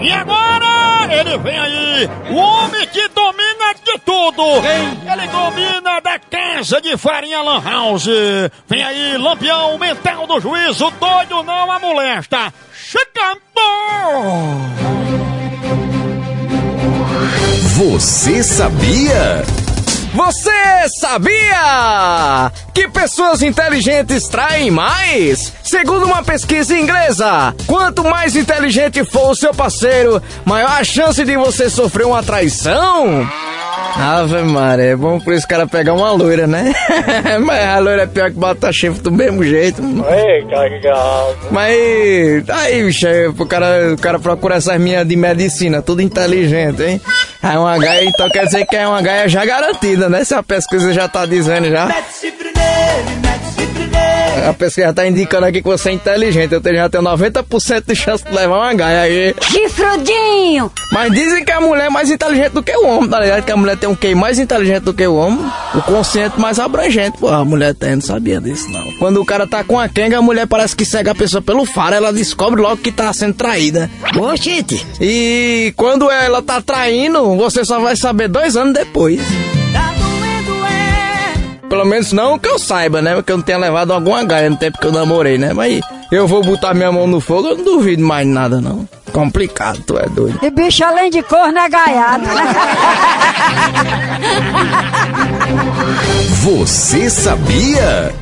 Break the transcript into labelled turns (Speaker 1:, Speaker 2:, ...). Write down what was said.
Speaker 1: E agora ele vem aí, o homem que domina de tudo. Ele domina da casa de farinha Lan House. Vem aí, lampião mental do juízo, doido não a molesta. Chegando!
Speaker 2: Você sabia?
Speaker 3: Você sabia que pessoas inteligentes traem mais? Segundo uma pesquisa inglesa, quanto mais inteligente for o seu parceiro, maior a chance de você sofrer uma traição? Ave Maria, é bom por esse cara pegar uma loira, né? Mas a loira é pior que bota chifre do mesmo jeito.
Speaker 4: Ei, cagado.
Speaker 3: Mas aí, bicho, aí, o cara, o cara procura essas minhas de medicina, tudo inteligente, hein? Aí uma gaia, então quer dizer que é uma gaia já garantida, né? Se a pesquisa já tá dizendo já. A pesquisa já tá indicando aqui que você é inteligente. Eu já tenho 90% de chance de levar uma gaia aí.
Speaker 5: Chifrudinho!
Speaker 3: Mas dizem que a mulher é mais inteligente do que o homem, tá ligado? Que a mulher tem um QI mais inteligente do que o homem, o consciente mais abrangente. Pô, a mulher tem, não sabia disso não. Quando o cara tá com a quenga, a mulher parece que segue a pessoa pelo faro, ela descobre logo que tá sendo traída.
Speaker 5: Oxente!
Speaker 3: E quando ela tá traindo, você só vai saber dois anos depois. Pelo menos não que eu saiba, né? Porque eu não tenha levado alguma gaia no tempo que eu namorei, né? Mas eu vou botar minha mão no fogo, eu não duvido mais nada, não. Complicado, tu é doido.
Speaker 5: E bicho além de corno é gaiado.
Speaker 2: Você sabia?